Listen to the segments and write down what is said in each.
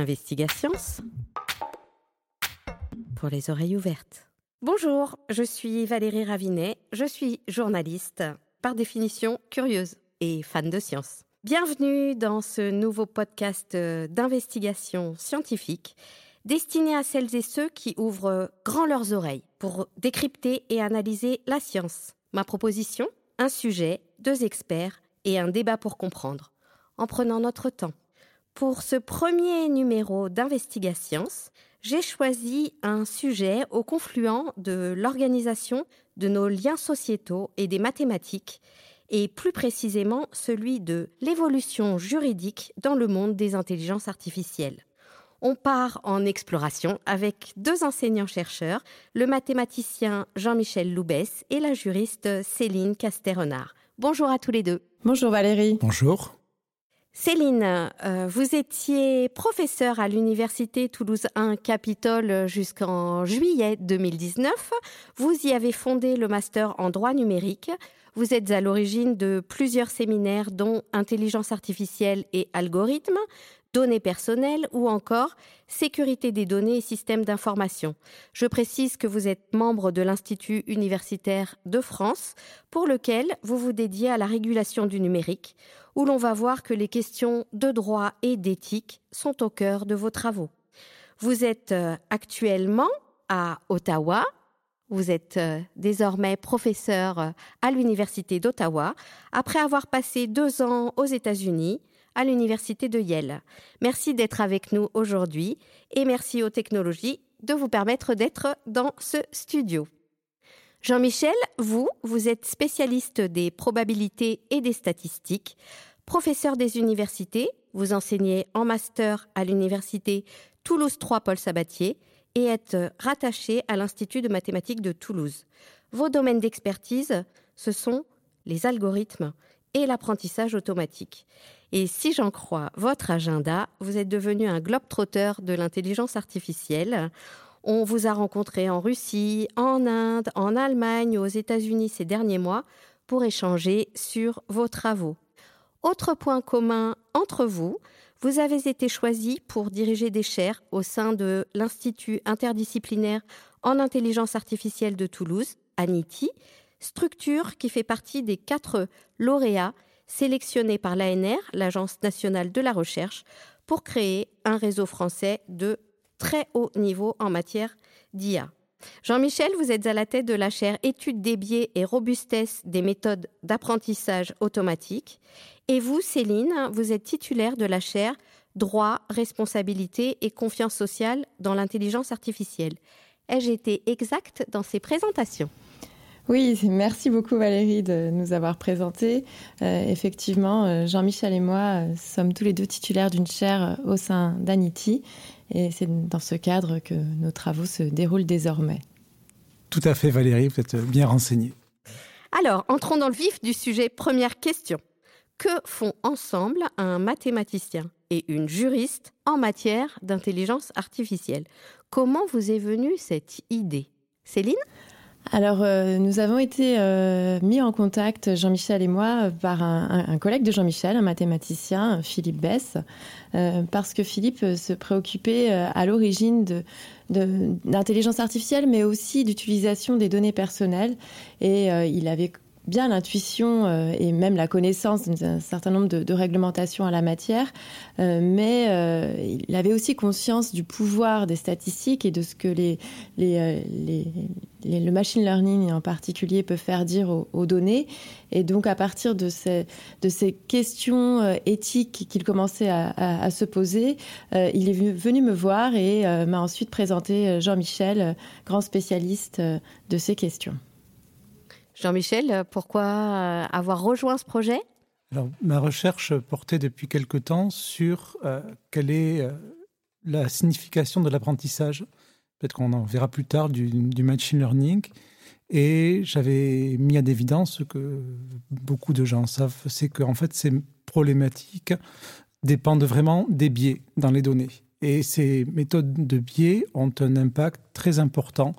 Investigations pour les oreilles ouvertes. Bonjour, je suis Valérie Ravinet, je suis journaliste, par définition curieuse et fan de science. Bienvenue dans ce nouveau podcast d'investigation scientifique destiné à celles et ceux qui ouvrent grand leurs oreilles pour décrypter et analyser la science. Ma proposition Un sujet, deux experts et un débat pour comprendre, en prenant notre temps. Pour ce premier numéro d'Investigation, j'ai choisi un sujet au confluent de l'organisation de nos liens sociétaux et des mathématiques, et plus précisément celui de l'évolution juridique dans le monde des intelligences artificielles. On part en exploration avec deux enseignants-chercheurs, le mathématicien Jean-Michel Loubès et la juriste Céline Casterenard. Bonjour à tous les deux. Bonjour Valérie. Bonjour. Céline, euh, vous étiez professeure à l'Université Toulouse 1 Capitole jusqu'en juillet 2019. Vous y avez fondé le master en droit numérique. Vous êtes à l'origine de plusieurs séminaires dont intelligence artificielle et algorithmes, données personnelles ou encore sécurité des données et systèmes d'information. Je précise que vous êtes membre de l'Institut universitaire de France pour lequel vous vous dédiez à la régulation du numérique où l'on va voir que les questions de droit et d'éthique sont au cœur de vos travaux. Vous êtes euh, actuellement à Ottawa. Vous êtes euh, désormais professeur euh, à l'Université d'Ottawa après avoir passé deux ans aux États-Unis à l'Université de Yale. Merci d'être avec nous aujourd'hui et merci aux technologies de vous permettre d'être dans ce studio. Jean-Michel, vous, vous êtes spécialiste des probabilités et des statistiques, professeur des universités, vous enseignez en master à l'université Toulouse 3 Paul Sabatier et êtes rattaché à l'Institut de mathématiques de Toulouse. Vos domaines d'expertise, ce sont les algorithmes et l'apprentissage automatique. Et si j'en crois votre agenda, vous êtes devenu un globe-trotteur de l'intelligence artificielle. On vous a rencontré en Russie, en Inde, en Allemagne, aux États-Unis ces derniers mois pour échanger sur vos travaux. Autre point commun entre vous, vous avez été choisi pour diriger des chaires au sein de l'Institut interdisciplinaire en intelligence artificielle de Toulouse, ANITI, structure qui fait partie des quatre lauréats sélectionnés par l'ANR, l'Agence nationale de la recherche, pour créer un réseau français de très haut niveau en matière d'IA. Jean-Michel, vous êtes à la tête de la chaire Études des biais et robustesse des méthodes d'apprentissage automatique. Et vous, Céline, vous êtes titulaire de la chaire Droit, responsabilité et confiance sociale dans l'intelligence artificielle. Ai-je été exacte dans ces présentations? Oui, merci beaucoup Valérie de nous avoir présenté. Euh, effectivement, euh, Jean-Michel et moi euh, sommes tous les deux titulaires d'une chaire au sein d'Anity et c'est dans ce cadre que nos travaux se déroulent désormais. Tout à fait Valérie, vous êtes bien renseignée. Alors, entrons dans le vif du sujet. Première question. Que font ensemble un mathématicien et une juriste en matière d'intelligence artificielle? Comment vous est venue cette idée? Céline? Alors, euh, nous avons été euh, mis en contact, Jean-Michel et moi, par un, collègue de Jean-Michel, un mathématicien, Philippe Bess, euh, parce que Philippe se préoccupait à l'origine d'intelligence artificielle, mais aussi d'utilisation des données personnelles. Et il avait bien l'intuition et même la connaissance d'un certain nombre de, réglementations à la matière, mais il avait aussi conscience du pouvoir des statistiques et de ce que les, le machine learning en particulier peut faire dire aux, données. Et donc à partir de ces, de ces questions éthiques qu'il commençait à, se poser, il est venu me voir et m'a ensuite présenté Jean-Michel, grand spécialiste de ces questions. Jean-Michel, pourquoi euh, avoir rejoint ce projet? Alors, ma recherche portait depuis quelque temps sur euh, quelle est euh, la signification de l'apprentissage. Peut-être qu'on en verra plus tard du, machine learning. Et j'avais mis à d'évidence ce que beaucoup de gens savent, c'est qu'en fait, ces problématiques dépendent vraiment des biais dans les données. Et ces méthodes de biais ont un impact très important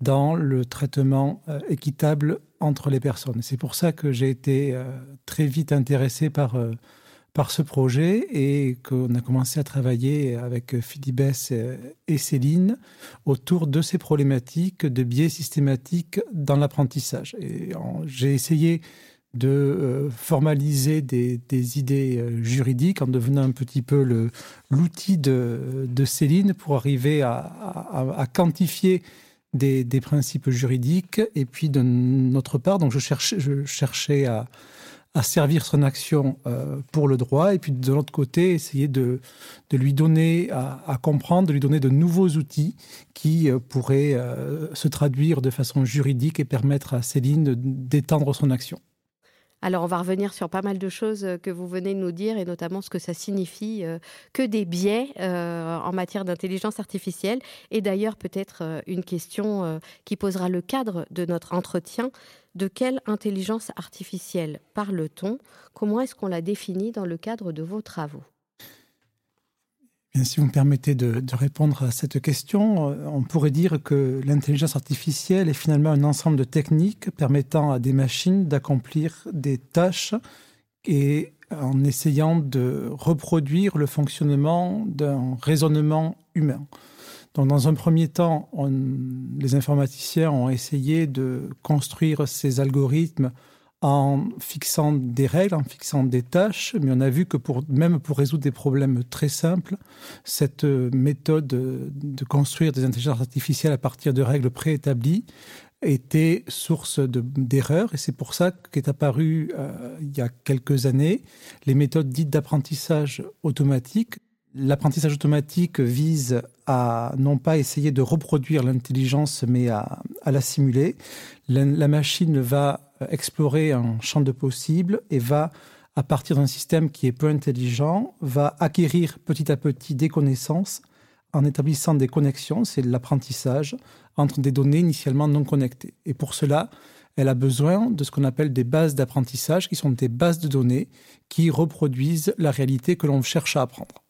dans le traitement équitable entre les personnes. C'est pour ça que j'ai été euh, très vite intéressé par, euh, par ce projet et qu'on a commencé à travailler avec Philibès et Céline autour de ces problématiques de biais systématiques dans l'apprentissage. J'ai essayé de euh, formaliser des, idées euh, juridiques en devenant un petit peu l'outil de, Céline pour arriver à, quantifier des, principes juridiques. Et puis de notre part, donc je cherchais à, à servir son action euh, pour le droit, et puis de l'autre côté, essayer de, de lui donner à, comprendre, de lui donner de nouveaux outils qui euh, pourraient euh, se traduire de façon juridique et permettre à Céline d'étendre son action. Alors, on va revenir sur pas mal de choses que vous venez de nous dire, et notamment ce que ça signifie que des biais en matière d'intelligence artificielle. Et d'ailleurs, peut-être une question qui posera le cadre de notre entretien. De quelle intelligence artificielle parle-t-on? Comment est-ce qu'on la définit dans le cadre de vos travaux? Si vous me permettez de, répondre à cette question, euh, on pourrait dire que l'intelligence artificielle est finalement un ensemble de techniques permettant à des machines d'accomplir des tâches et en essayant de reproduire le fonctionnement d'un raisonnement humain. Dans un premier temps, les informaticiens ont essayé de construire ces algorithmes en fixant des règles, en fixant des tâches, mais on a vu que pour, même pour résoudre des problèmes très simples, cette méthode de construire des intelligences artificielles à partir de règles préétablies était source d'erreurs et c'est pour ça qu'est apparu euh, il y a quelques années les méthodes dites d'apprentissage automatique L'apprentissage automatique vise à non pas essayer de reproduire l'intelligence, mais à, la simuler. La, machine va explorer un champ de possibles et va, à partir d'un système qui est peu intelligent, va acquérir petit à petit des connaissances en établissant des connexions, c'est l'apprentissage, entre des données initialement non connectées. Et pour cela, elle a besoin de ce qu'on appelle des bases d'apprentissage, qui sont des bases de données qui reproduisent la réalité que l'on cherche à apprendre.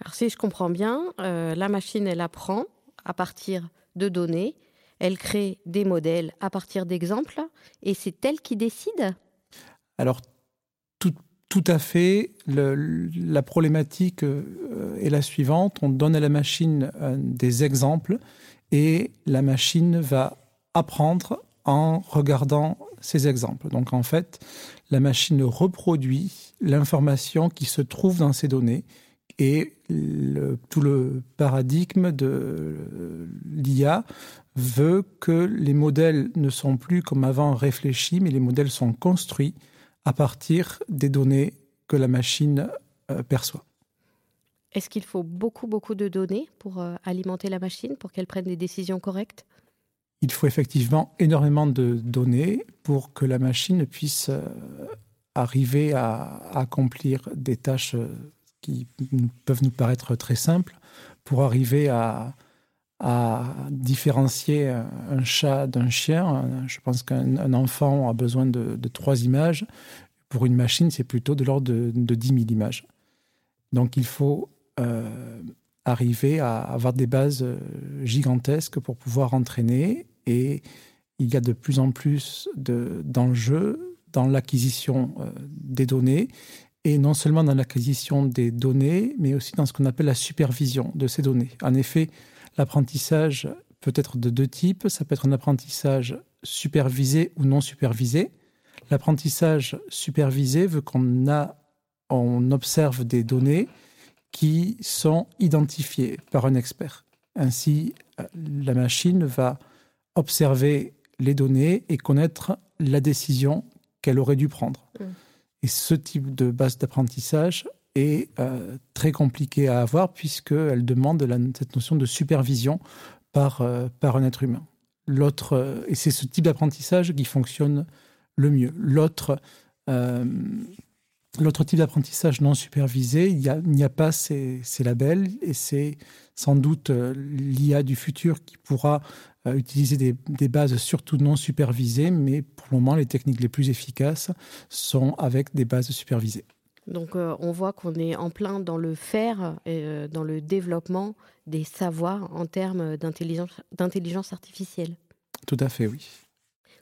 Alors si je comprends bien, euh, la machine, elle apprend à partir de données, elle crée des modèles à partir d'exemples, et c'est elle qui décide? Alors tout, tout à fait. la problématique euh, est la suivante. On donne à la machine euh, des exemples, et la machine va apprendre en regardant ces exemples. Donc en fait, la machine reproduit l'information qui se trouve dans ces données et tout le paradigme de l'IA veut que les modèles ne sont plus comme avant réfléchis, mais les modèles sont construits à partir des données que la machine euh, perçoit. Est-ce qu'il faut beaucoup, beaucoup de données pour euh, alimenter la machine, pour qu'elle prenne des décisions correctes? Il faut effectivement énormément de données pour que la machine puisse euh, arriver à accomplir des tâches qui peuvent nous paraître très simples pour arriver à, différencier un chat d'un chien. Je pense qu'un enfant a besoin de, trois images. Pour une machine, c'est plutôt de l'ordre de, de 10 000 images. Donc il faut euh, arriver à avoir des bases euh, gigantesques pour pouvoir entraîner. Et il y a de plus en plus d'enjeux dans l'acquisition euh, des données et non seulement dans l'acquisition des données, mais aussi dans ce qu'on appelle la supervision de ces données. En effet, l'apprentissage peut être de deux types. Ça peut être un apprentissage supervisé ou non supervisé. L'apprentissage supervisé veut qu'on a, on observe des données qui sont identifiées par un expert. Ainsi, la machine va observer les données et connaître la décision qu'elle aurait dû prendre. Mmh. Et ce type de base d'apprentissage est euh, très compliqué à avoir puisqu'elle demande cette notion de supervision par, euh, par un être humain. L'autre, euh, et c'est ce type d'apprentissage qui fonctionne le mieux. L'autre, l'autre type d'apprentissage non supervisé, il n'y a, a, pas ces, ces labels et c'est sans doute l'IA du futur qui pourra utiliser des, bases surtout non supervisées, mais pour le moment, les techniques les plus efficaces sont avec des bases supervisées. Donc euh, on voit qu'on est en plein dans le faire, et, euh, dans le développement des savoirs en termes d'intelligence artificielle. Tout à fait, oui.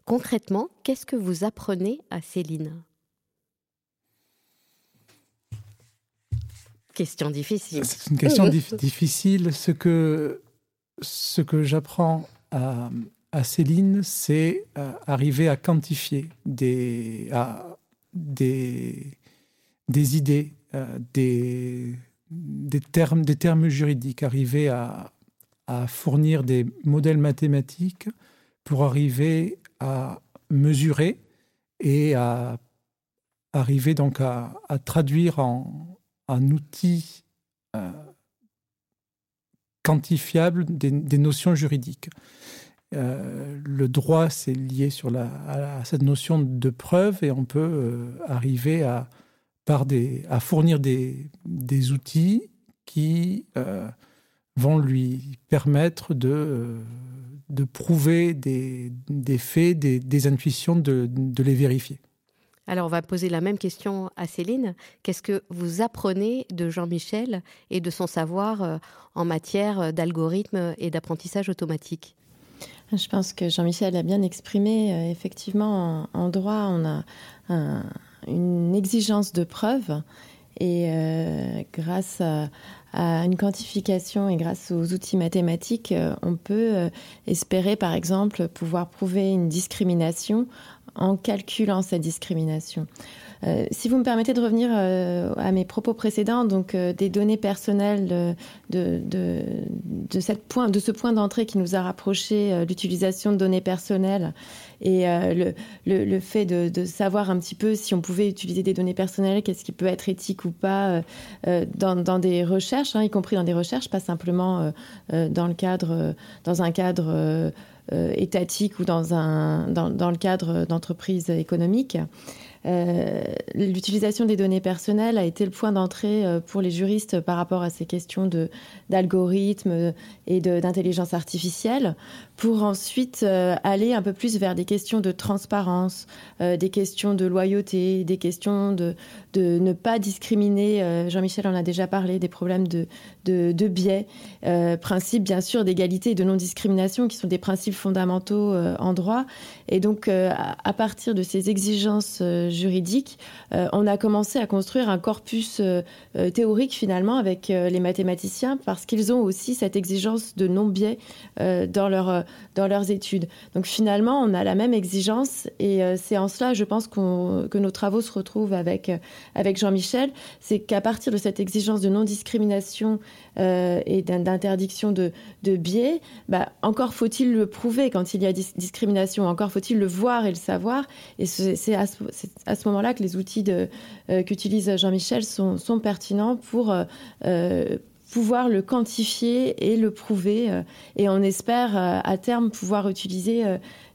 Concrètement, qu'est-ce que vous apprenez à Céline? Question difficile. C'est une question difficile. Ce que, ce que j'apprends à, à, Céline, c'est euh, arriver à quantifier des, à, des, des idées, euh, des, termes, des termes juridiques, arriver à, fournir des modèles mathématiques pour arriver à mesurer et à arriver donc à, traduire en, un outil euh, quantifiable des, notions juridiques. Euh, le droit, c'est lié sur à, cette notion de preuve et on peut arriver à, par des, à fournir des, des outils qui vont lui permettre de, de prouver des, des faits, des, des intuitions, de, de les vérifier. Alors on va poser la même question à Céline. Qu'est-ce que vous apprenez de Jean-Michel et de son savoir euh, en matière d'algorithme et d'apprentissage automatique? Je pense que Jean-Michel a bien exprimé. Euh, effectivement, en, droit, on a une exigence de preuve et euh, grâce à, une quantification et grâce aux outils mathématiques, on peut espérer, par exemple, pouvoir prouver une discrimination en calculant cette discrimination. Euh, si vous me permettez de revenir euh, à mes propos précédents, donc euh, des données personnelles de, de, ce point d'entrée qui nous a rapproché l'utilisation de données personnelles et le, fait de, savoir un petit peu si on pouvait utiliser des données personnelles, qu'est-ce qui peut être éthique ou pas dans, des recherches, hein, y compris dans des recherches, pas simplement dans le cadre, dans un cadre étatique ou dans, un, dans, dans le cadre d'entreprises économiques. Euh, l'utilisation des données personnelles a été le point d'entrée euh, pour les juristes par rapport à ces questions d'algorithmes et d'intelligence artificielle, pour ensuite euh, aller un peu plus vers des questions de transparence, des questions de loyauté, des questions de, ne pas discriminer. Jean-Michel en a déjà parlé, des problèmes de, de, biais, principes bien sûr d'égalité et de non-discrimination qui sont des principes fondamentaux en droit. Et donc, à partir de ces exigences juridique, euh, on a commencé à construire un corpus euh, euh, théorique finalement avec les mathématiciens parce qu'ils ont aussi cette exigence de non-biais dans, leur, dans leurs études. Donc finalement, on a la même exigence et c'est en cela, je pense, que nos travaux se retrouvent avec, avec Jean-Michel. C'est qu'à partir de cette exigence de non-discrimination et d'interdiction de, de biais, bah, encore faut-il le prouver quand il y a discrimination, encore faut-il le voir et le savoir. Et c'est à, à ce moment-là que les outils euh, qu'utilise Jean-Michel sont, pertinents pour euh, euh, pouvoir le quantifier et le prouver. et on espère à terme pouvoir utiliser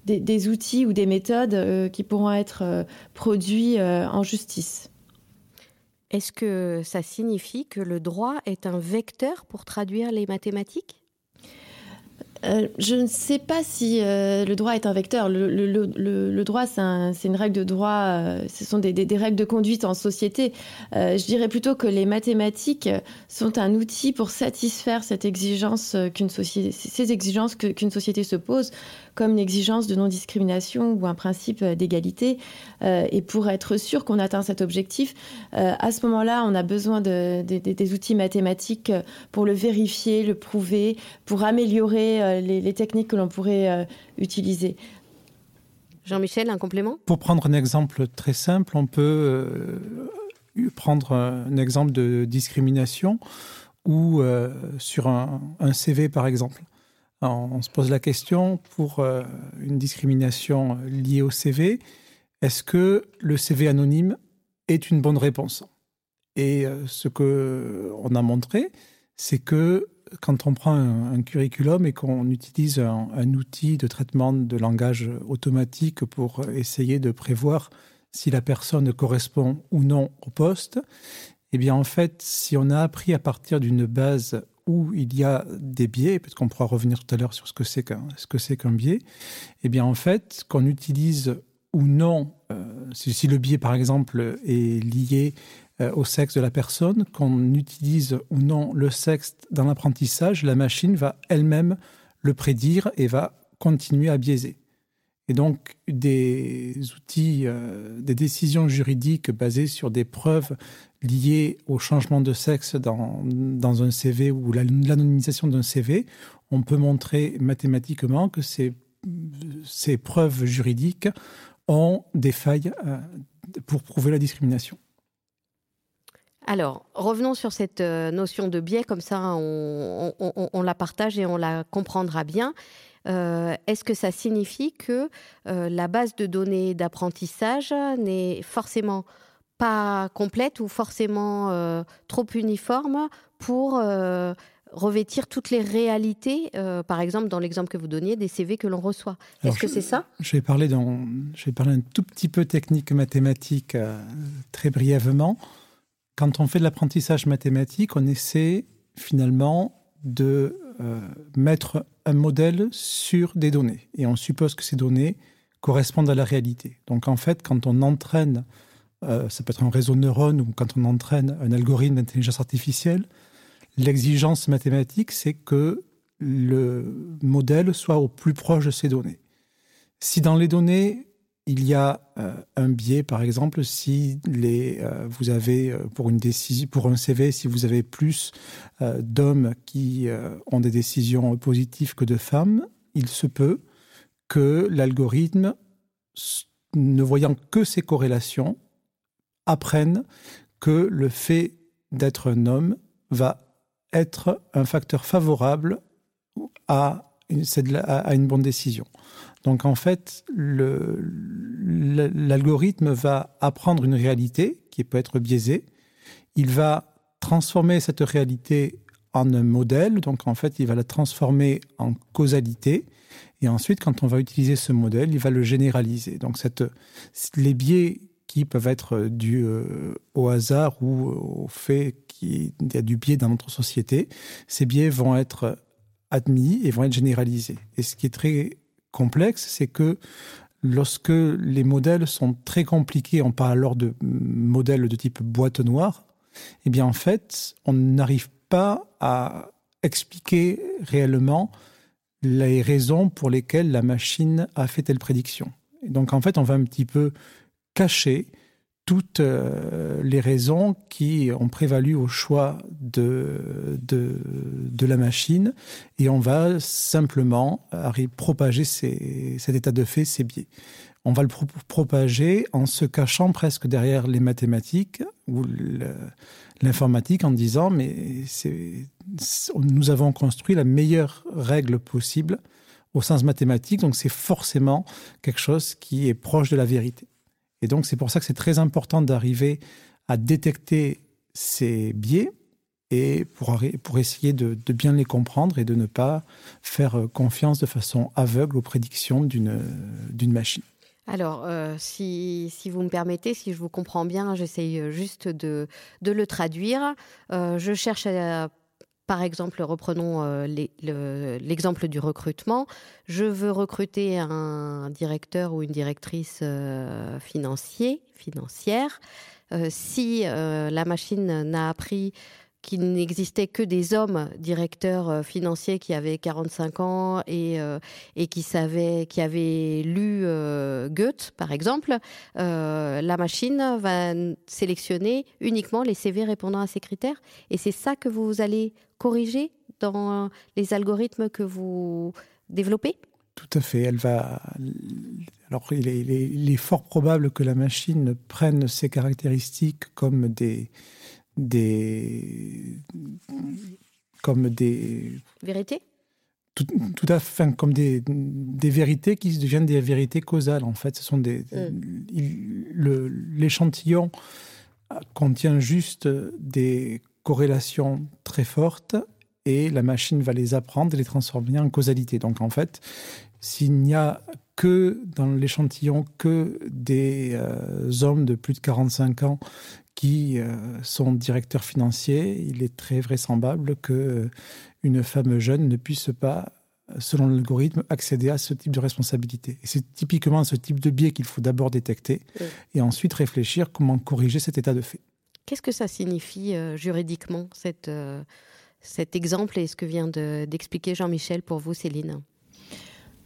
des, outils ou des méthodes qui pourront être produits en justice. Est-ce que ça signifie que le droit est un vecteur pour traduire les mathématiques? Euh, je ne sais pas si euh, le droit est un vecteur. Le, droit, c'est une règle de droit, euh, ce sont des, règles de conduite en société. je dirais plutôt que les mathématiques sont un outil pour satisfaire cette exigence ces exigences qu'une société se pose, comme une exigence de non-discrimination ou un principe d'égalité. et pour être sûr qu'on atteint cet objectif, à ce moment-là, on a besoin de, des outils mathématiques pour le vérifier, le prouver, pour améliorer euh, les, techniques que l'on pourrait euh, utiliser. Jean-Michel, un complément? Pour prendre un exemple très simple, on peut euh, prendre un exemple de discrimination ou sur un, CV par exemple. On se pose la question pour une discrimination liée au CV, est-ce que le CV anonyme est une bonne réponse? Et ce que on a montré, c'est que quand on prend un, curriculum et qu'on utilise un, outil de traitement de langage automatique pour essayer de prévoir si la personne correspond ou non au poste, eh bien en fait, si on a appris à partir d'une base où il y a des biais, peut-être qu'on pourra revenir tout à l'heure sur ce que c'est qu'un ce qu'un biais, eh bien en fait, qu'on utilise ou non, euh, si, si, le biais par exemple est lié euh, au sexe de la personne, qu'on utilise ou non le sexe dans l'apprentissage, la machine va elle-même le prédire et va continuer à biaiser. Et donc, des outils, euh, des décisions juridiques basées sur des preuves liées au changement de sexe dans, dans un CV ou l'anonymisation d'un CV, on peut montrer mathématiquement que ces, ces preuves juridiques ont des failles euh, pour prouver la discrimination. Alors, revenons sur cette euh, notion de biais, comme ça on, on la partage et on la comprendra bien. Euh, est-ce que ça signifie que la base de données d'apprentissage n'est forcément pas complète ou forcément euh, trop uniforme pour revêtir toutes les réalités, par exemple dans l'exemple que vous donniez, des CV que l'on reçoit. Est-ce que c'est ça? je vais, parler je vais parler un tout petit peu technique mathématique très brièvement. Quand on fait de l'apprentissage mathématique, on essaie finalement de mettre un modèle sur des données et on suppose que ces données correspondent à la réalité. Donc en fait, quand on entraîne, euh, ça peut être un réseau de neurones ou quand on entraîne un algorithme d'intelligence artificielle, l'exigence mathématique, c'est que le modèle soit au plus proche de ces données. Si dans les données, il y a euh, un biais, par exemple, si les, euh, vous avez pour une décision, pour un CV, si vous avez plus d'hommes qui ont des décisions positives que de femmes, il se peut que l'algorithme, ne voyant que ces corrélations, apprenne que le fait d'être un homme va être un facteur favorable à une bonne décision. Donc en fait, l'algorithme va apprendre une réalité qui peut être biaisée. Il va transformer cette réalité en un modèle. Donc en fait, il va la transformer en causalité. Et ensuite, quand on va utiliser ce modèle, il va le généraliser. Donc les biais qui peuvent être dus euh, au hasard ou au fait qu'il y a du biais dans notre société, ces biais vont être admis et vont être généralisés. Et ce qui est très complexe, c'est que lorsque les modèles sont très compliqués, on parle alors de modèles de type boîte noire, eh bien en fait, on n'arrive pas à expliquer réellement les raisons pour lesquelles la machine a fait telle prédiction. Et donc en fait, on va un petit peu cacher toutes euh, les raisons qui ont prévalu au choix de, de, la machine et on va simplement propager cet état de fait, ces biais. On va le propager en se cachant presque derrière les mathématiques ou l'informatique en disant mais nous avons construit la meilleure règle possible au sens mathématique, donc c'est forcément quelque chose qui est proche de la vérité. Et donc, c'est pour ça que c'est très important d'arriver à détecter ces biais et pour, pour essayer de, bien les comprendre et de ne pas faire confiance de façon aveugle aux prédictions d'une machine. Alors, euh, si, si, vous me permettez, si je vous comprends bien, j'essaye juste de, de, le traduire. Euh, je cherche à par exemple, reprenons euh, l'exemple du recrutement. Je veux recruter un directeur ou une directrice euh, financier, financière. Euh, si la machine n'a appris qu'il n'existait que des hommes directeurs euh, financiers qui avaient 45 ans et, euh, et qui qui avaient lu euh, Goethe, par exemple, la machine va sélectionner uniquement les CV répondant à ces critères. Et c'est ça que vous allez corriger dans les algorithmes que vous développez? Tout à fait. Elle va. Alors, il est, il est, fort probable que la machine prenne ces caractéristiques comme des, des comme des vérités? Tout, à fait comme des, des, vérités qui deviennent des vérités causales en fait. Ce sont des mm. l'échantillon contient juste des corrélations très fortes et la machine va les apprendre et les transformer en causalité. Donc en fait s'il n'y a que dans l'échantillon que des euh, hommes de plus de 45 ans qui euh, sont directeurs financiers, il est très vraisemblable que euh, une femme jeune ne puisse pas, selon l'algorithme, accéder à ce type de responsabilité. Et c'est typiquement ce type de biais qu'il faut d'abord détecter et ensuite réfléchir comment corriger cet état de fait. Qu'est-ce que ça signifie euh, juridiquement, cette, cet exemple et ce que vient d'expliquer Jean-Michel pour vous, Céline?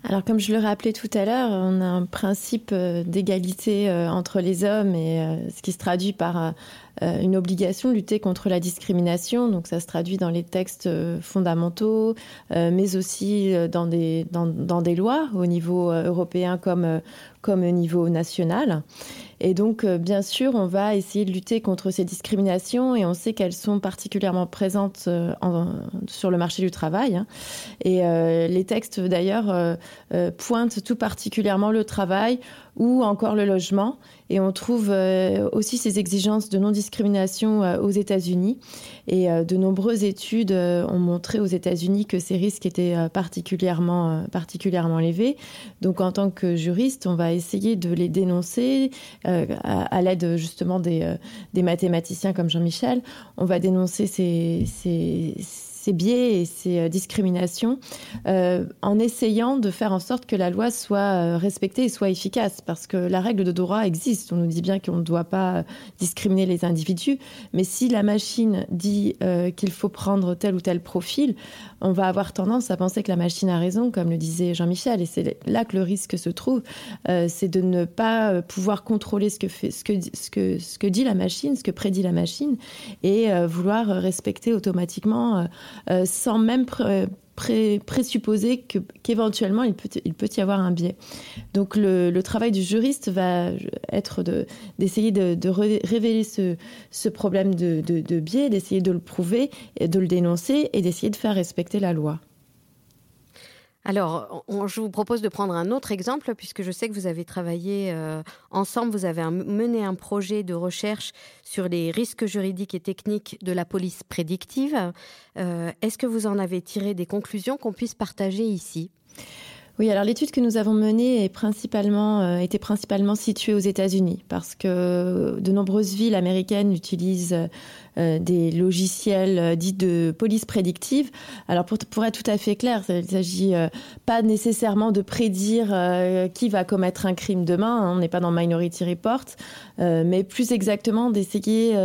Alors comme je le rappelais tout à l'heure, on a un principe euh, d'égalité euh, entre les hommes et euh, ce qui se traduit par une obligation de lutter contre la discrimination. Donc ça se traduit dans les textes fondamentaux, mais aussi dans des, dans, des lois au niveau européen comme, comme au niveau national. Et donc, euh, bien sûr, on va essayer de lutter contre ces discriminations et on sait qu'elles sont particulièrement présentes euh, sur le marché du travail. Hein. Et euh, les textes, d'ailleurs, pointent tout particulièrement le travail ou encore le logement. Et on trouve euh, aussi ces exigences de non-discrimination euh, aux États-Unis. Et euh, de nombreuses études ont montré aux États-Unis que ces risques étaient particulièrement, particulièrement élevés. Donc en tant que juriste, on va essayer de les dénoncer à, l'aide justement des, des mathématiciens comme Jean-Michel. On va dénoncer ces, ces, ces biais et ces euh, discriminations euh, en essayant de faire en sorte que la loi soit euh, respectée et soit efficace. Parce que la règle de droit existe. On nous dit bien qu'on ne doit pas discriminer les individus. Mais si la machine dit qu'il faut prendre tel ou tel profil on va avoir tendance à penser que la machine a raison comme le disait Jean-Michel. Et c'est là que le risque se trouve c'est de ne pas pouvoir contrôler ce que fait ce que ce que ce que dit la machine ce que prédit la machine et vouloir respecter automatiquement euh, sans même pr pré présupposer qu'éventuellement qu il, peut, il peut y avoir un biais. Donc le, travail du juriste va être d'essayer de, révéler ce, problème de, biais, d'essayer de le prouver, de le dénoncer et d'essayer de faire respecter la loi. Alors, je vous propose de prendre un autre exemple, puisque je sais que vous avez travaillé euh, ensemble, vous avez mené un projet de recherche sur les risques juridiques et techniques de la police prédictive. Euh, Est-ce que vous en avez tiré des conclusions qu'on puisse partager ici? Oui, alors l'étude que nous avons menée principalement, euh, était principalement située aux États-Unis parce que de nombreuses villes américaines utilisent euh, des logiciels euh, dits de police prédictive. Alors pour, être tout à fait clair, il s'agit euh, pas nécessairement de prédire qui va commettre un crime demain, hein, on n'est pas dans Minority Report, mais plus exactement d'essayer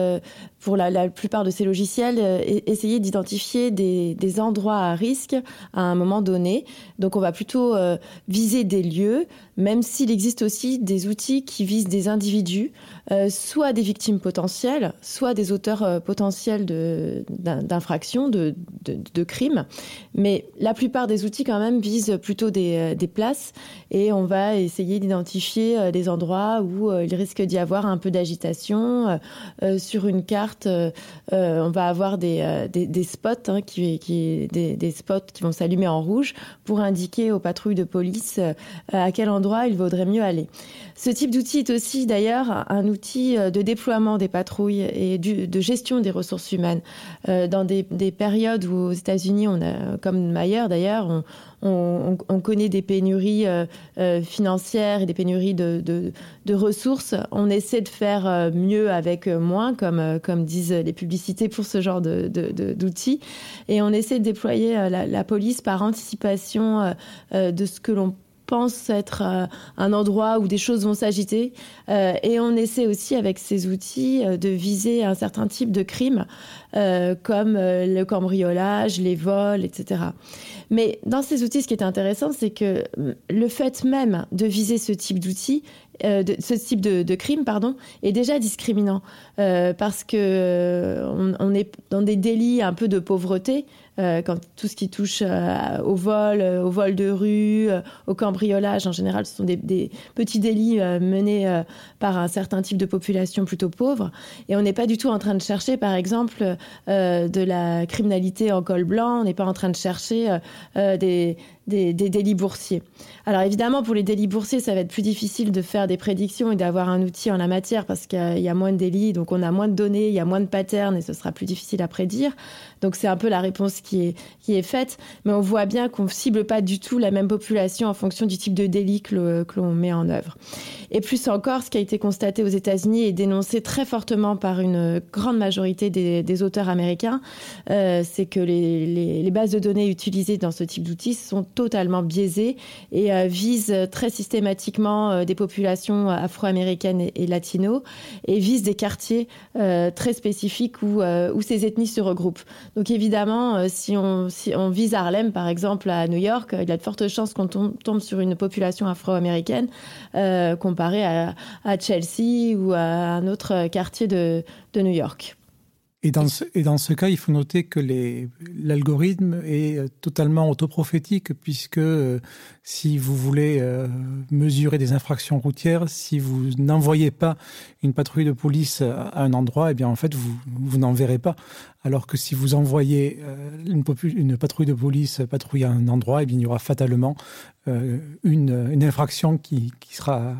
pour la, plupart de ces logiciels euh, essayer d'identifier des, des endroits à risque à un moment donné. Donc on va plutôt viser des lieux, même s'il existe aussi des outils qui visent des individus, soit des victimes potentielles, soit des auteurs euh, potentiels d'infractions, de, de, de, de crimes. Mais la plupart des outils quand même visent plutôt des, euh, des places et on va essayer d'identifier euh, des endroits où il risque d'y avoir un peu d'agitation. Sur une carte, on va avoir des, des, spots, hein, qui, des spots qui vont s'allumer en rouge pour indiquer aux patrouilles de police à quel endroit il vaudrait mieux aller. Ce type d'outil est aussi d'ailleurs un outil de déploiement des patrouilles et de gestion des ressources humaines. Euh, dans des, des périodes où aux États-Unis, comme ailleurs d'ailleurs, on, on, on connaît des pénuries euh, euh, financières et des pénuries de, ressources. On essaie de faire euh, mieux avec moins, comme, euh, disent les publicités pour ce genre d'outils. Et on essaie de déployer la, la police par anticipation de ce que l'on pense être euh, un endroit où des choses vont s'agiter euh, et on essaie aussi avec ces outils euh, de viser un certain type de crimes euh, comme le cambriolage, les vols, etc. Mais dans ces outils, ce qui est intéressant, c'est que mm, le fait même de viser ce type d'outils, de, ce type de, crime, pardon, est déjà discriminant parce que euh, on, on est dans des délits un peu de pauvreté euh, quand tout ce qui touche euh, au vol, euh, au vol de rue, au cambriolage en général, ce sont des, petits délits menés par un certain type de population plutôt pauvre. Et on n'est pas du tout en train de chercher, par exemple, de la criminalité en col blanc. On n'est pas en train de chercher des, délits boursiers. Alors évidemment, pour les délits boursiers, ça va être plus difficile de faire des prédictions et d'avoir un outil en la matière parce qu'il y a moins de délits, donc on a moins de données, il y a moins de patterns et ce sera plus difficile à prédire. Donc c'est un peu la réponse qui est, qui est faite, mais on voit bien qu'on ne cible pas du tout la même population en fonction du type de délit que l'on met en œuvre. Et plus encore, ce qui a été constaté aux États-Unis et dénoncé très fortement par une grande majorité des, auteurs américains, euh, c'est que les, les, bases de données utilisées dans ce type d'outils sont totalement biaisés et visent très systématiquement des populations afro-américaines et, et latino et visent des quartiers très spécifiques où, où ces ethnies se regroupent. Donc évidemment, si on, si on vise Harlem, par exemple, à New York, il y a de fortes chances qu'on tombe, sur une population afro-américaine comparée à, Chelsea ou à un autre quartier de New York. Et dans, ce, cas, il faut noter que l'algorithme est euh, totalement autoprophétique, puisque euh, si vous voulez euh, mesurer des infractions routières, si vous n'envoyez pas une patrouille de police à un endroit, eh bien en fait, vous, n'en verrez pas. Alors que si vous envoyez une, patrouille de police patrouiller à un endroit, eh bien, il y aura fatalement une, infraction qui sera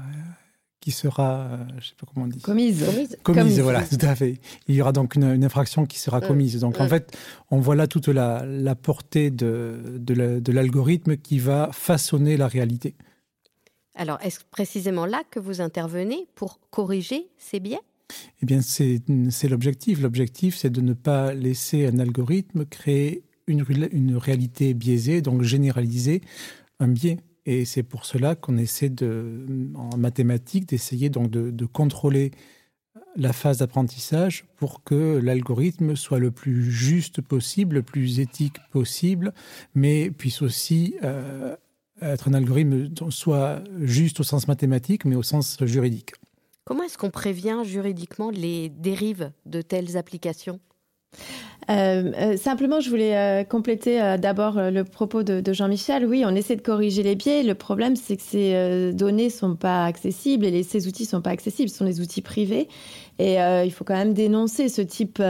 qui sera, euh, je sais pas comment on dit. Commise. Commise, commise voilà, tout à fait. Il y aura donc une, infraction qui sera commise. Donc en fait, on voit là toute la, la portée de, de l'algorithme qui va façonner la réalité. Alors, est-ce précisément là que vous intervenez pour corriger ces biais? Eh bien, c'est l'objectif. L'objectif, c'est de ne pas laisser un algorithme créer une, une réalité biaisée, donc généraliser un biais. Et c'est pour cela qu'on essaie de, en mathématiques d'essayer donc de, contrôler la phase d'apprentissage pour que l'algorithme soit le plus juste possible, le plus éthique possible, mais puisse aussi euh, être un algorithme soit juste au sens mathématique, mais au sens juridique. Comment est-ce qu'on prévient juridiquement les dérives de telles applications? Euh, euh, simplement, je voulais euh, compléter d'abord le propos de, Jean-Michel. Oui, on essaie de corriger les biais. Le problème, c'est que ces données sont pas accessibles et ces outils sont pas accessibles. Ce sont des outils privés. Et euh, il faut quand même dénoncer ce type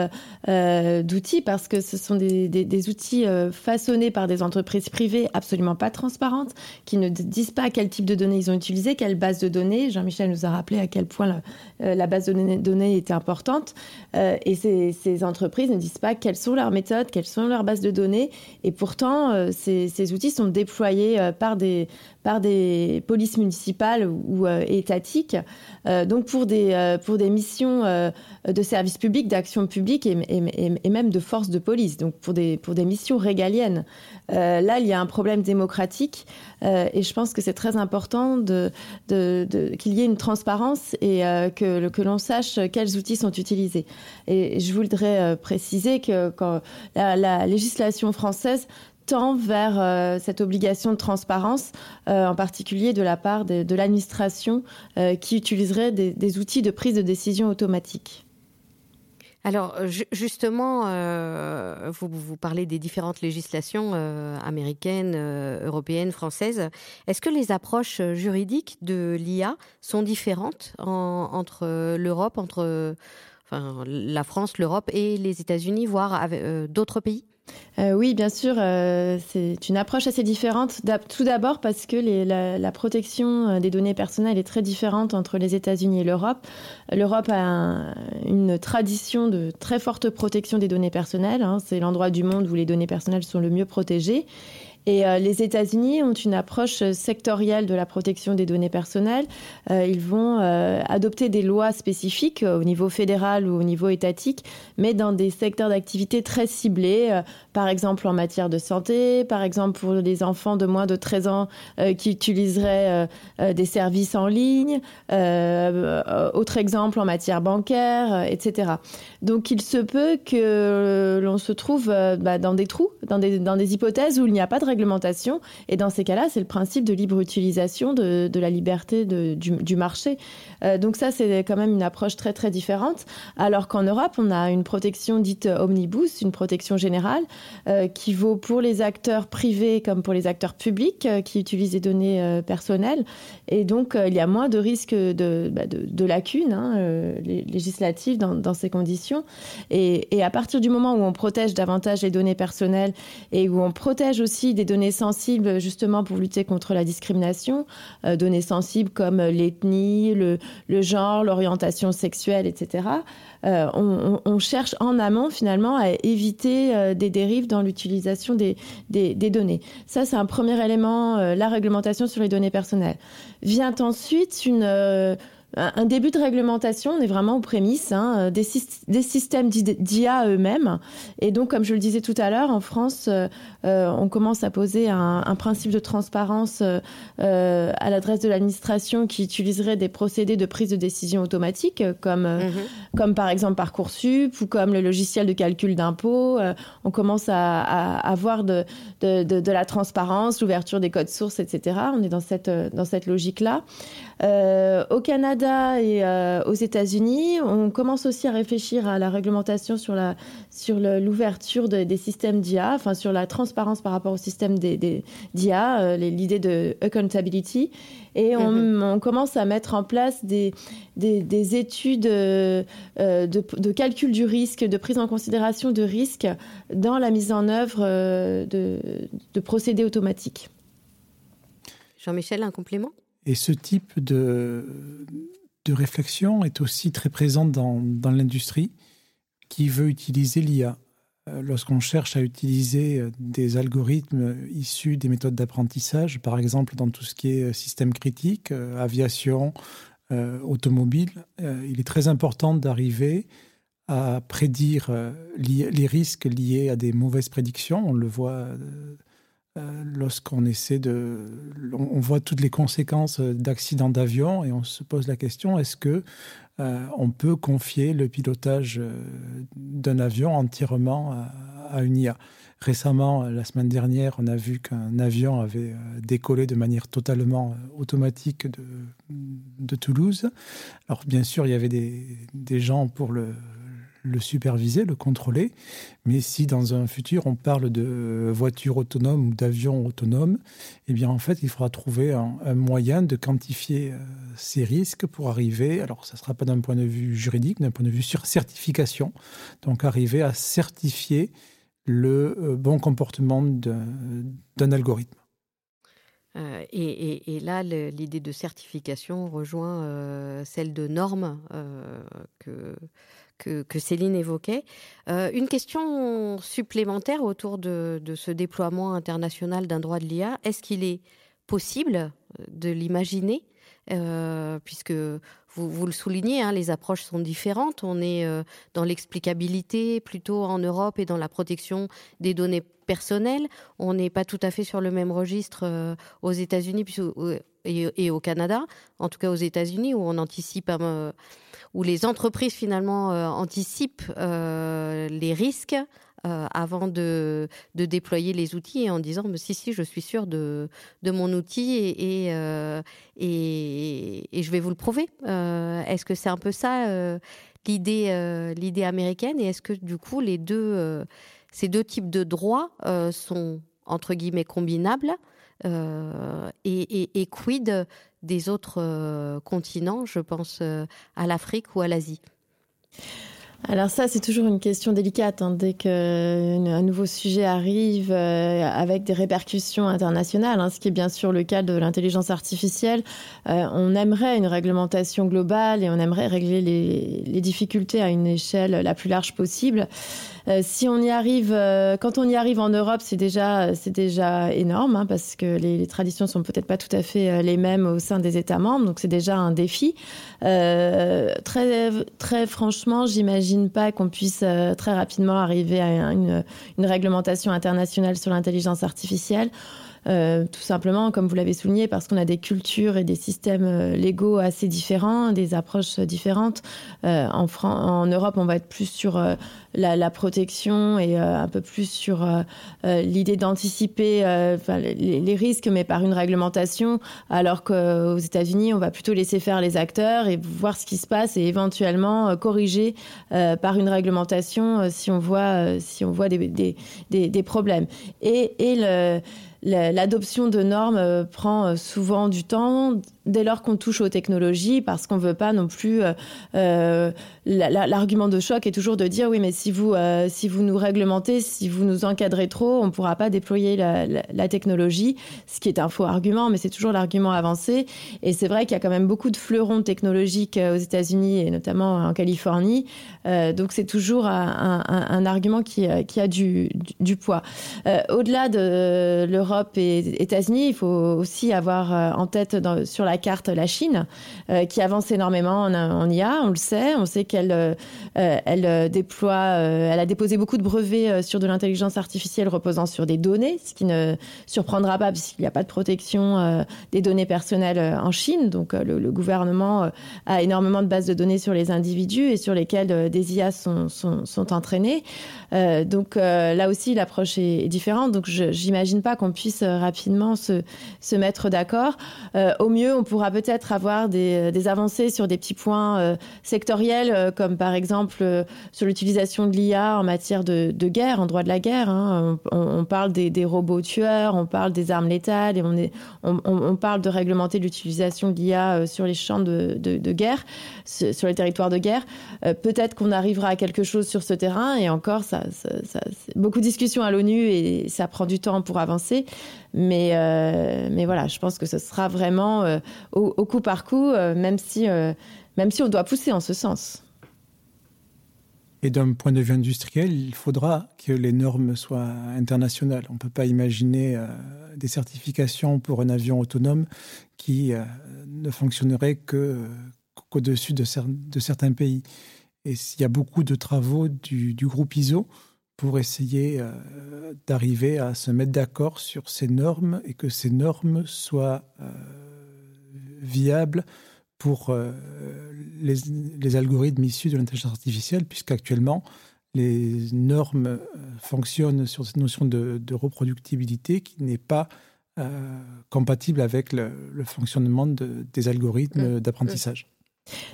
euh, d'outils parce que ce sont des, outils euh, façonnés par des entreprises privées absolument pas transparentes, qui ne disent pas quel type de données ils ont utilisé, quelle base de données. Jean-Michel nous a rappelé à quel point la, base de données, était importante. Euh, et ces, entreprises ne disent pas quelles sont leurs méthodes, quelles sont leurs bases de données. Et pourtant, euh, ces, outils sont déployés euh, par des, par des polices municipales ou euh, étatiques, euh, donc pour des, euh, pour des missions de service public, d'action publique et, même de force de police, donc pour des, pour des missions régaliennes. Là, il y a un problème démocratique et je pense que c'est très important de, qu'il y ait une transparence et que, que l'on sache quels outils sont utilisés. Et je voudrais préciser que quand la, la législation française tend vers euh, cette obligation de transparence, euh, en particulier de la part de, l'administration euh, qui utiliserait des, outils de prise de décision automatique. Alors justement, vous, parlez des différentes législations américaines, européennes, françaises. Est-ce que les approches juridiques de l'IA sont différentes en, entre l'Europe, entre la France, l'Europe et les États-Unis, voire d'autres pays? Euh, oui, bien sûr, euh, c'est une approche assez différente. Tout d'abord parce que la, protection euh, des données personnelles est très différente entre les États-Unis et l'Europe. L'Europe a un, une tradition de très forte protection des données personnelles. Hein. C'est l'endroit du monde où les données personnelles sont le mieux protégées. Et euh, les États-Unis ont une approche sectorielle de la protection des données personnelles. Euh, ils vont euh, adopter des lois spécifiques euh, au niveau fédéral ou au niveau étatique, mais dans des secteurs d'activité très ciblés, euh, par exemple en matière de santé, par exemple pour les enfants de moins de 13 ans euh, qui utiliseraient euh, euh, des services en ligne, autre exemple en matière bancaire, etc. Donc il se peut que l'on se trouve bah, dans des trous, dans des, dans des hypothèses où il n'y a pas de réglementation. Et dans ces cas-là, c'est le principe de libre utilisation de, de la liberté de, du, du marché. Donc ça, c'est quand même une approche très très différente. Alors qu'en Europe, on a une protection dite omnibus, une protection générale, qui vaut pour les acteurs privés comme pour les acteurs publics euh, qui utilisent des données euh, personnelles. Et donc, euh, il y a moins de risques de, bah, lacunes hein, euh, législatives dans, ces conditions. Et, à partir du moment où on protège davantage les données personnelles et où on protège aussi des données sensibles justement pour lutter contre la discrimination, euh, données sensibles comme l'ethnie, le, le genre, l'orientation sexuelle, etc., euh, on, cherche en amont finalement à éviter euh, des dérives dans l'utilisation des, des, des données. Ça, c'est un premier élément, euh, la réglementation sur les données personnelles. Vient ensuite une... Euh, un début de réglementation. On est vraiment aux prémices hein, des, des, systèmes d'IA eux-mêmes. Et donc, comme je le disais tout à l'heure, en France, on commence à poser un, un principe de transparence à l'adresse de l'administration qui utiliserait des procédés de prise de décision automatique, comme, mhm. comme par exemple Parcoursup ou comme le logiciel de calcul d'impôts. on commence à, à avoir de, de, de, de la transparence, l'ouverture des codes sources, etc. On est dans cette, dans cette logique-là. Euh, au Canada et euh, aux États-Unis, on commence aussi à réfléchir à la réglementation sur la sur l'ouverture des systèmes d'IA, enfin sur la transparence par rapport au système d'IA, euh, l'idée de accountability. Et mhm. on, commence à mettre en place des, des, études de, de, calcul du risque, de prise en considération de risque dans la mise en œuvre de, de procédés automatiques. Jean-Michel, un complément? Et ce type de, de réflexion est aussi très présente dans, dans l'industrie qui veut utiliser l'IA. Euh, lorsqu'on cherche à utiliser euh, des algorithmes issus des méthodes d'apprentissage, par exemple dans tout ce qui est euh, système critique, aviation, automobile, il est très important d'arriver à prédire les risques liés à des mauvaises prédictions. On le voit euh, lorsqu'on essaie de... On voit toutes les conséquences d'accidents d'avion et on se pose la question, est-ce que euh, on peut confier le pilotage euh, d'un avion entièrement à, une IA Récemment, la semaine dernière, on a vu qu'un avion avait décollé de manière totalement automatique de, Toulouse. Alors bien sûr, il y avait des gens pour le, le superviser, le contrôler. Mais si dans un futur on parle de voitures autonomes ou d'avions autonomes, eh bien en fait il faudra trouver un, moyen de quantifier euh, ces risques pour arriver, alors ça ne sera pas d'un point de vue juridique, d'un point de vue sur certification, donc arriver à certifier le euh, bon comportement d'un algorithme. Euh, et, là, l'idée de certification rejoint celle de normes que, que, Céline évoquait. Euh, une question supplémentaire autour de, ce déploiement international d'un droit de l'IA. Est-ce qu'il est possible euh, de l'imaginer euh, puisque vous, le soulignez, hein, les approches sont différentes. On est dans l'explicabilité plutôt en Europe et dans la protection des données personnelles. On n'est pas tout à fait sur le même registre aux États-Unis et, et, au Canada, en tout cas aux États-Unis, où on anticipe où les entreprises finalement euh, anticipent euh, les risques euh, avant de, déployer les outils en disant si si je suis sûr de, mon outil et, et, je vais vous le prouver. est-ce que c'est un peu ça l'idée américaine? Et est-ce que du coup les deux ces deux types de droits sont entre guillemets combinables et, quid des autres euh, continents, je pense euh, à l'Afrique ou à l'Asie? Alors ça, c'est toujours une question délicate. Hein. Dès qu'un nouveau sujet arrive euh, avec des répercussions internationales, hein, ce qui est bien sûr le cas de l'intelligence artificielle, on aimerait une réglementation globale et on aimerait régler les difficultés à une échelle la plus large possible. Euh, si on y arrive, euh, quand on y arrive en Europe, c'est déjà, c'est déjà énorme hein, parce que les, les traditions sont peut-être pas tout à fait euh, les mêmes au sein des États membres, donc c'est déjà un défi. très, très franchement, j'imagine pas qu'on puisse très rapidement arriver à une, une réglementation internationale sur l'intelligence artificielle. Euh, tout simplement, comme vous l'avez souligné, parce qu'on a des cultures et des systèmes euh, légaux assez différents, des approches différentes. Euh, en, en Europe, on va être plus sur la, protection et un peu plus sur l'idée d'anticiper les, risques, mais par une réglementation, alors qu'aux États-Unis, on va plutôt laisser faire les acteurs et voir ce qui se passe et éventuellement corriger par une réglementation si on voit, si on voit des, des, des, des problèmes. Et, et le l'adoption de normes euh, prend euh, souvent du temps dès lors qu'on touche aux technologies, parce qu'on ne veut pas non plus. Euh, euh, l'argument de choc est toujours de dire oui, mais si vous, euh, si vous nous réglementez, si vous nous encadrez trop, on ne pourra pas déployer la, technologie, ce qui est un faux argument, mais c'est toujours l'argument avancé. Et c'est vrai qu'il y a quand même beaucoup de fleurons technologiques aux États-Unis et notamment en Californie. donc c'est toujours un, argument qui, a du, poids. Au-delà de l'Europe et États-Unis, il faut aussi avoir en tête sur la carte la Chine, qui avance énormément en, IA, on le sait. On sait qu'elle elle déploie, elle a déposé beaucoup de brevets sur de l'intelligence artificielle reposant sur des données, ce qui ne surprendra pas puisqu'il n'y a pas de protection des données personnelles en Chine. Donc le, gouvernement a énormément de bases de données sur les individus et sur lesquels des IA sont, sont, sont entraînées. donc là aussi, l'approche est, différente. Donc j'imagine pas qu'on puisse rapidement se, se mettre d'accord. Euh, au mieux, on pourra peut-être avoir des, des, avancées sur des petits points euh, sectoriels, euh, comme par exemple sur l'utilisation de l'IA en matière de, guerre, en droit de la guerre. Hein. On, parle des, robots tueurs, on parle des armes létales et on, est, on, parle de réglementer l'utilisation de l'IA sur les champs de, de, de, guerre, sur les territoires de guerre. peut-être qu'on arrivera à quelque chose sur ce terrain et encore, ça, ça, ça beaucoup de discussions à l'ONU et ça prend du temps pour avancer. Mais, euh, mais voilà, je pense que ce sera vraiment euh, au, coup par coup, euh, même, si, même si on doit pousser en ce sens. Et d'un point de vue industriel, il faudra que les normes soient internationales. On ne peut pas imaginer des certifications pour un avion autonome qui ne fonctionnerait qu'au-dessus de, cer de certains pays. Et il y a beaucoup de travaux du groupe ISO pour essayer euh, d'arriver à se mettre d'accord sur ces normes et que ces normes soient euh, viables pour euh, les, les algorithmes issus de l'intelligence artificielle, puisqu'actuellement, les normes fonctionnent sur cette notion de, de reproductibilité qui n'est pas compatible avec le, le fonctionnement de, des algorithmes mmh. d'apprentissage. Mmh.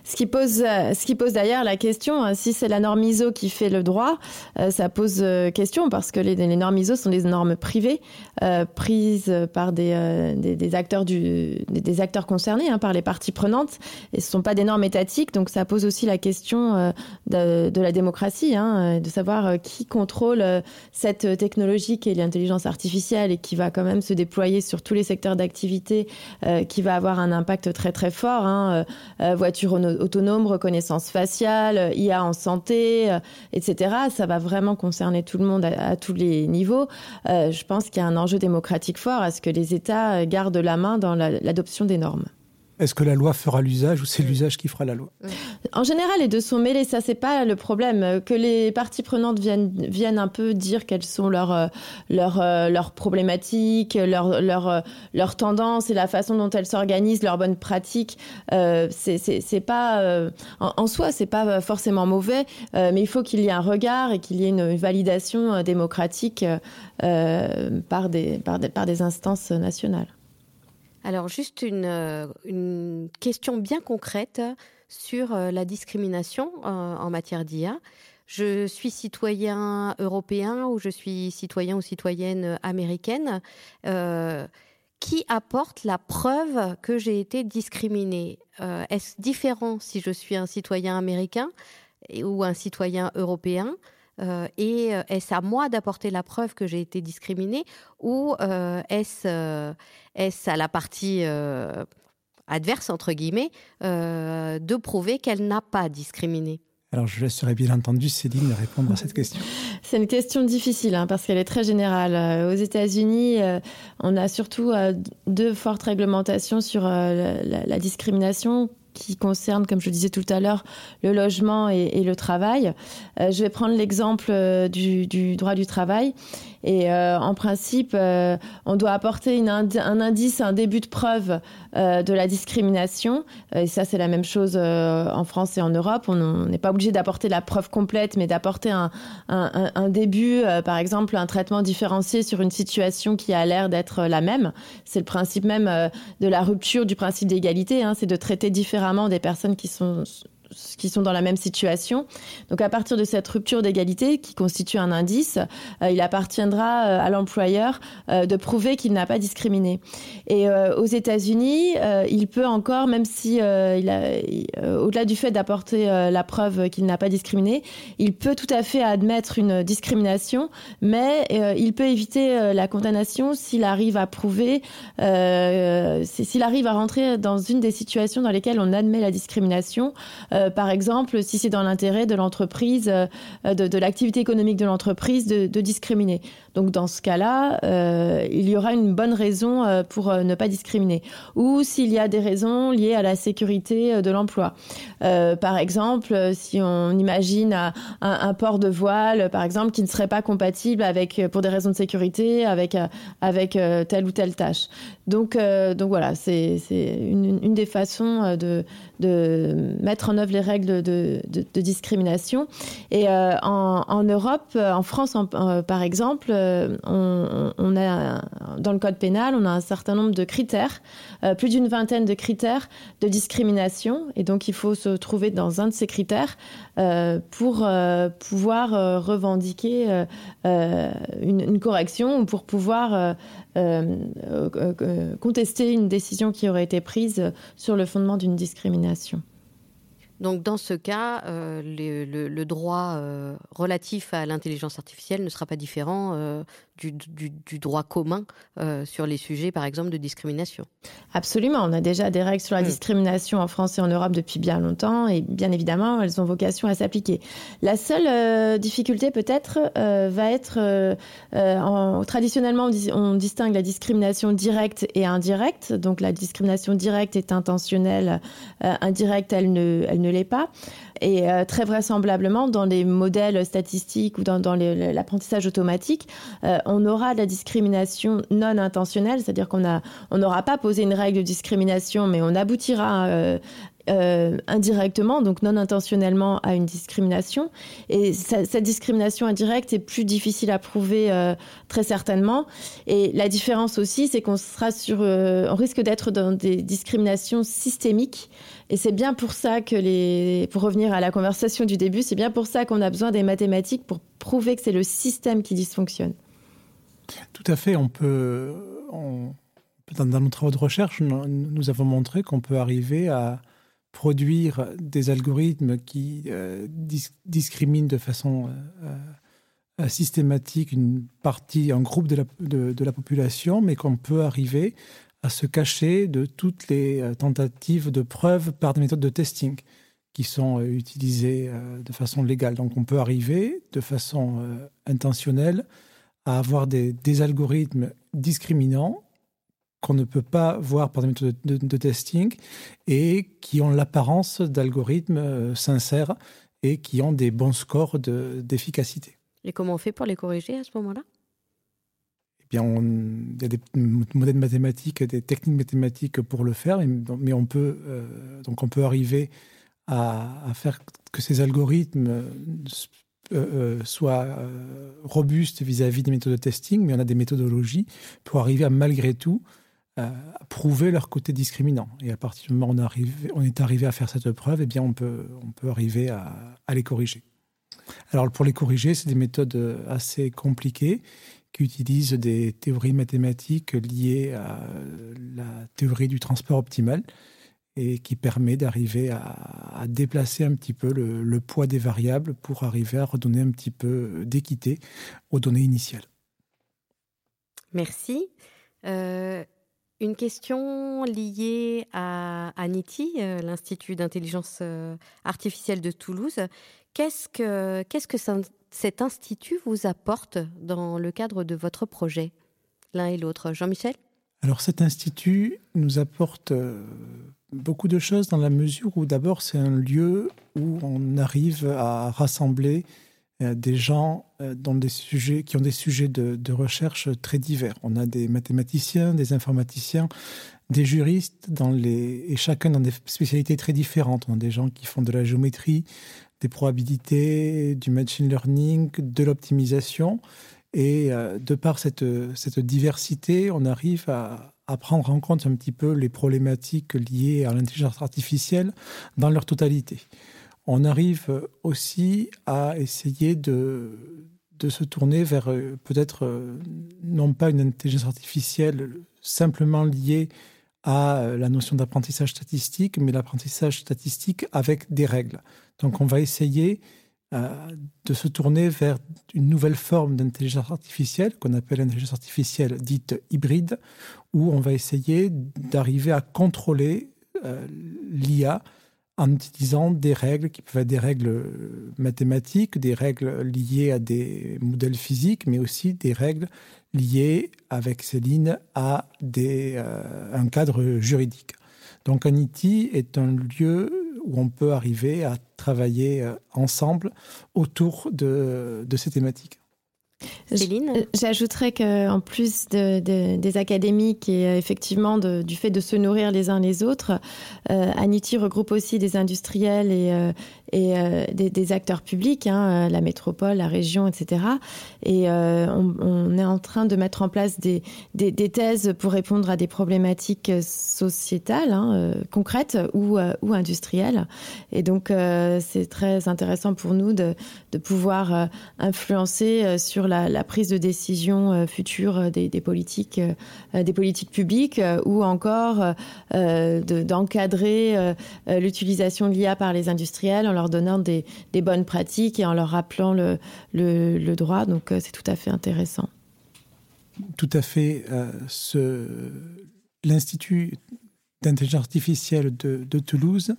Ce qui pose, euh, ce qui pose d'ailleurs la question, euh, si c'est la norme ISO qui fait le droit, euh, ça pose question parce que les, les normes ISO sont des normes privées euh, prises par des, euh, des, acteurs des, acteurs concernés, hein, par les parties prenantes, et ce sont pas des normes étatiques, donc ça pose aussi la question euh, de, la démocratie, hein, de savoir qui contrôle cette technologie qui est l'intelligence artificielle et qui va quand même se déployer sur tous les secteurs d'activité, euh, qui va avoir un impact très très fort, hein, euh, voiture autonome, reconnaissance faciale, IA en santé, euh, etc. Ça va vraiment concerner tout le monde à, tous les niveaux. Euh, je pense qu'il y a un enjeu démocratique fort à ce que les États gardent la main dans l'adoption la, des normes. Est-ce que la loi fera l'usage ou c'est l'usage qui fera la loi En général, les deux sont mêlés. Ça, c'est pas le problème. Que les parties prenantes viennent, viennent un peu dire quelles sont leurs, leurs, leurs problématiques, leurs, leurs, leurs tendances et la façon dont elles s'organisent, leurs bonnes pratiques. Euh, c'est pas euh, en, en soi, c'est pas forcément mauvais, euh, mais il faut qu'il y ait un regard et qu'il y ait une validation euh, démocratique euh, par, des, par, des, par des instances nationales. Alors juste une, euh, une question bien concrète sur euh, la discrimination euh, en matière d'IA. Je suis citoyen européen ou je suis citoyen ou citoyenne américaine. Qui apporte la preuve que j'ai été discriminée? Est-ce différent si je suis un citoyen américain ou un citoyen européen euh, et euh, est-ce à moi d'apporter la preuve que j'ai été discriminée ou euh, est-ce euh, est à la partie euh, adverse entre guillemets euh, de prouver qu'elle n'a pas discriminé? Alors je laisserai bien entendu Céline répondre à cette question. C'est une question difficile hein, parce qu'elle est très générale. Euh, aux États-Unis, euh, on a surtout euh, deux fortes réglementations sur euh, la, la discrimination qui concerne, comme je disais tout à l'heure, le logement et, le travail. Euh, je vais prendre l'exemple euh, du droit du travail. Et euh, en principe, euh, on doit apporter un indice, un début de preuve euh, de la discrimination. Et ça, c'est la même chose en France et en Europe. On n'est pas obligé d'apporter la preuve complète, mais d'apporter un, début, par exemple, un traitement différencié sur une situation qui a l'air d'être la même. C'est le principe même de la rupture du principe d'égalité, c'est de traiter différemment des personnes qui sont qui sont dans la même situation. Donc à partir de cette rupture d'égalité qui constitue un indice, euh, il appartiendra euh, à l'employeur euh, de prouver qu'il n'a pas discriminé. Et aux États-Unis, il peut encore, même si au-delà du fait d'apporter la preuve qu'il n'a pas discriminé, il peut tout à fait admettre une discrimination, mais il peut éviter la condamnation s'il arrive à prouver s'il arrive à rentrer dans une des situations dans lesquelles on admet la discrimination. Par exemple, si c'est dans l'intérêt de l'entreprise, de, l'activité économique de l'entreprise, de, discriminer. Donc dans ce cas-là, il y aura une bonne raison pour ne pas discriminer. Ou s'il y a des raisons liées à la sécurité de l'emploi. par exemple, si on imagine un, port de voile, par exemple, qui ne serait pas compatible avec, pour des raisons de sécurité, avec, avec telle ou telle tâche. Donc, donc voilà, c'est une, une, des façons de, de mettre en œuvre les règles de, discrimination. Et euh, en, Europe, euh, en France euh, par exemple, a dans le code pénal, on a un certain nombre de critères, plus d'une vingtaine de critères de discrimination. Et donc il faut se trouver dans un de ces critères pour pouvoir revendiquer une, correction ou pour pouvoir contester une décision qui aurait été prise sur le fondement d'une discrimination. Donc dans ce cas, euh, le, droit euh, relatif à l'intelligence artificielle ne sera pas différent euh, du, droit commun sur les sujets, par exemple, de discrimination. Absolument. On a déjà des règles sur la hmm. discrimination en France et en Europe depuis bien longtemps, et bien évidemment, elles ont vocation à s'appliquer. La seule difficulté, peut-être, va être, en, traditionnellement, on, distingue la discrimination directe et indirecte. Donc, la discrimination directe est intentionnelle, indirecte, elle ne, elle ne pas. Et euh, très vraisemblablement, dans les modèles statistiques ou dans, l'apprentissage automatique, euh, on aura de la discrimination non intentionnelle, c'est-à-dire qu'on n'aura pas posé une règle de discrimination, mais on aboutira euh, indirectement, donc non intentionnellement, à une discrimination. Et cette discrimination indirecte est plus difficile à prouver très certainement. Et la différence aussi, c'est qu'on sera sur, on risque d'être dans des discriminations systémiques. Et c'est bien pour ça que les, pour revenir à la conversation du début, c'est bien pour ça qu'on a besoin des mathématiques pour prouver que c'est le système qui dysfonctionne. Tout à fait. On peut, dans, nos travaux de recherche, nous avons montré qu'on peut arriver à produire des algorithmes qui euh, discriminent de façon euh, euh, systématique une partie, un groupe de la, population, mais qu'on peut arriver à se cacher de toutes les tentatives de preuve par des méthodes de testing qui sont utilisées de façon légale. Donc on peut arriver de façon intentionnelle à avoir des, algorithmes discriminants qu'on ne peut pas voir par des méthodes de, testing et qui ont l'apparence d'algorithmes sincères et qui ont des bons scores d'efficacité. et comment on fait pour les corriger à ce moment-là? Il y a des modèles mathématiques, des techniques mathématiques pour le faire, mais on peut, euh, donc on peut arriver à, faire que ces algorithmes euh, euh, soient robustes vis-à-vis des méthodes de testing, mais on a des méthodologies pour arriver à malgré tout prouver leur côté discriminant. Et à partir du moment où on, est arrivé à faire cette preuve, eh bien on peut, on peut arriver à, les corriger. Alors pour les corriger, c'est des méthodes assez compliquées qui utilise des théories mathématiques liées à la théorie du transport optimal et qui permet d'arriver à, déplacer un petit peu le, poids des variables pour arriver à redonner un petit peu d'équité aux données initiales. Merci. Euh, une question liée à, NITI, euh, l'Institut d'intelligence euh, artificielle de Toulouse. Qu'est-ce que, cet institut vous apporte dans le cadre de votre projet, l'un et l'autre? Jean-Michel? Alors cet institut nous apporte euh, beaucoup de choses dans la mesure où d'abord c'est un lieu où on arrive à rassembler des gens euh, dans des sujets, qui ont des sujets de, recherche très divers. On a des mathématiciens, des informaticiens, des juristes, et chacun dans des spécialités très différentes. On a des gens qui font de la géométrie, des probabilités, du machine learning, de l'optimisation. Et euh, de par cette, diversité, on arrive à, prendre en compte un petit peu les problématiques liées à l'intelligence artificielle dans leur totalité. On arrive aussi à essayer de, se tourner vers euh, peut-être euh, non pas une intelligence artificielle simplement liée à la notion d'apprentissage statistique, mais l'apprentissage statistique avec des règles. Donc on va essayer euh, de se tourner vers une nouvelle forme d'intelligence artificielle qu'on appelle l'intelligence artificielle dite hybride, où on va essayer d'arriver à contrôler euh, l'IA en utilisant des règles qui peuvent être des règles mathématiques, des règles liées à des modèles physiques, mais aussi des règles liées avec Céline à des, euh, un cadre juridique. Donc Anity est un lieu où on peut arriver à travailler euh, ensemble autour de ces thématiques. Céline euh, J'ajouterais qu'en plus des académiques et euh, effectivement du fait de se nourrir les uns les autres, euh, Anity regroupe aussi des industriels et, et des, acteurs publics, hein, la métropole, la région, etc. Et on, est en train de mettre en place des, thèses pour répondre à des problématiques sociétales, hein, concrètes ou, ou industrielles. Et donc c'est très intéressant pour nous de, de pouvoir influencer sur la, prise de décision euh, future euh, des, politiques, euh, des politiques publiques, ou encore d'encadrer l'utilisation de l'IA par les industriels en leur donnant des, bonnes pratiques et en leur rappelant le, droit. Donc c'est tout à fait intéressant. Tout à fait. L'Institut d'intelligence artificielle de, Toulouse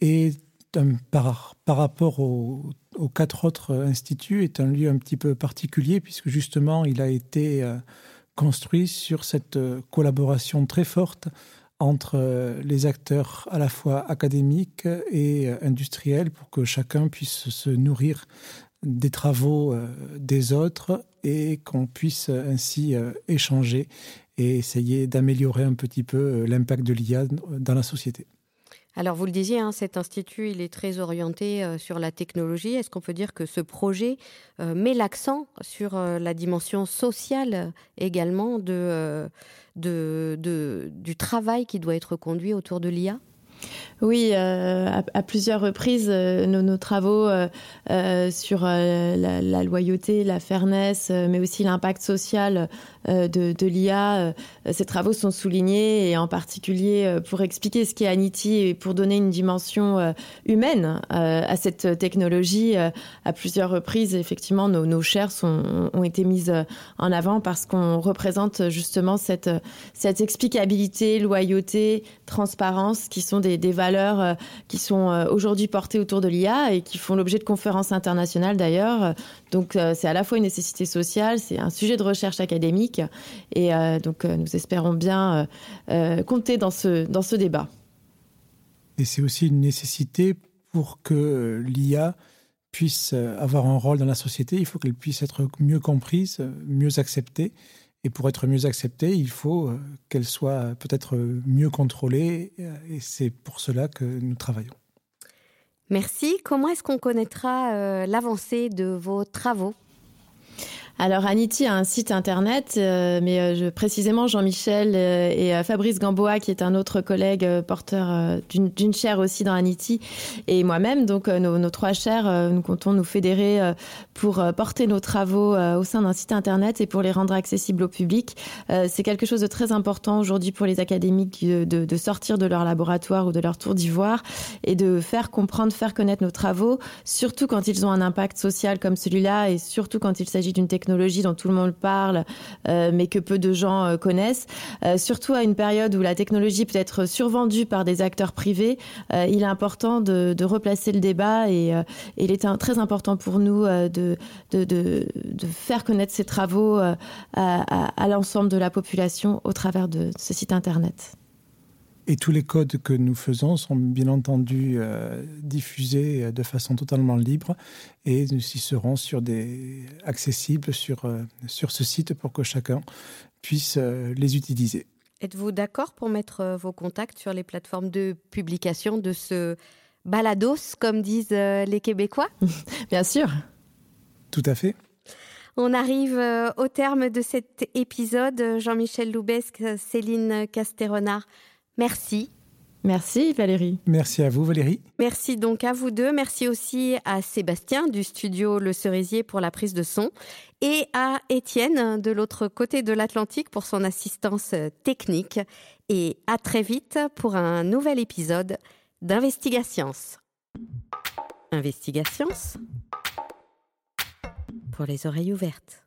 est par, rapport au aux quatre autres instituts est un lieu un petit peu particulier puisque justement il a été euh, construit sur cette euh, collaboration très forte entre euh, les acteurs à la fois académiques et industriels pour que chacun puisse se nourrir des travaux des autres et qu'on puisse ainsi échanger et essayer d'améliorer un petit peu l'impact de l'IA dans la société. Alors vous le disiez, hein, cet institut, il est très orienté euh, sur la technologie. Est-ce qu'on peut dire que ce projet euh, met l'accent sur euh, la dimension sociale également du travail qui doit être conduit autour de l'IA oui, euh, à, plusieurs reprises, euh, nos, travaux euh, sur la, loyauté, la fairness, mais aussi l'impact social de, l'IA, ces travaux sont soulignés et en particulier pour expliquer ce qu'est Anity et pour donner une dimension humaine à cette technologie. à plusieurs reprises, effectivement, nos, nos chairs ont été mises en avant parce qu'on représente justement cette, cette explicabilité, loyauté, transparence qui sont des, des valeurs euh, qui sont euh, aujourd'hui portées autour de l'IA et qui font l'objet de conférences internationales d'ailleurs. Donc euh, c'est à la fois une nécessité sociale, c'est un sujet de recherche académique et donc nous espérons bien compter dans ce, dans ce débat. Et c'est aussi une nécessité pour que l'IA puisse avoir un rôle dans la société, il faut qu'elle puisse être mieux comprise, mieux acceptée. Et pour être mieux acceptée, il faut euh, qu'elle soit peut-être mieux contrôlée. Et c'est pour cela que nous travaillons. Merci. Comment est-ce qu'on connaîtra euh, l'avancée de vos travaux? Alors Anity a un site internet, euh, mais euh, précisément Jean-Michel euh, et Fabrice Gamboa, qui est un autre collègue porteur d'une chaire aussi dans Anity, et moi-même, donc nos, trois chaires, nous comptons nous fédérer pour porter nos travaux au sein d'un site internet et pour les rendre accessibles au public. C'est quelque chose de très important aujourd'hui pour les académiques de, de, sortir de leur laboratoire ou de leur tour d'ivoire et de faire comprendre, faire connaître nos travaux, surtout quand ils ont un impact social comme celui-là et surtout quand il s'agit d'une technologie technologie dont tout le monde parle, euh, mais que peu de gens euh, connaissent. Euh, surtout à une période où la technologie peut être survendue par des acteurs privés, il est important de, replacer le débat et, il est très important pour nous de, faire connaître ces travaux à l'ensemble de la population au travers de ce site Internet. Et tous les codes que nous faisons sont bien entendu euh, diffusés de façon totalement libre et nous y serons sur des, accessibles sur, euh, sur ce site pour que chacun puisse euh, les utiliser. Êtes-vous d'accord pour mettre vos contacts sur les plateformes de publication de ce balados, comme disent les Québécois? Bien sûr. Tout à fait. On arrive au terme de cet épisode. Jean-Michel Loubesque, Céline Casteronard, Merci. Merci Valérie. Merci à vous Valérie. Merci donc à vous deux. Merci aussi à Sébastien du studio Le Cerisier pour la prise de son et à Étienne de l'autre côté de l'Atlantique pour son assistance technique. Et à très vite pour un nouvel épisode d'Investigations. Investigations pour les oreilles ouvertes.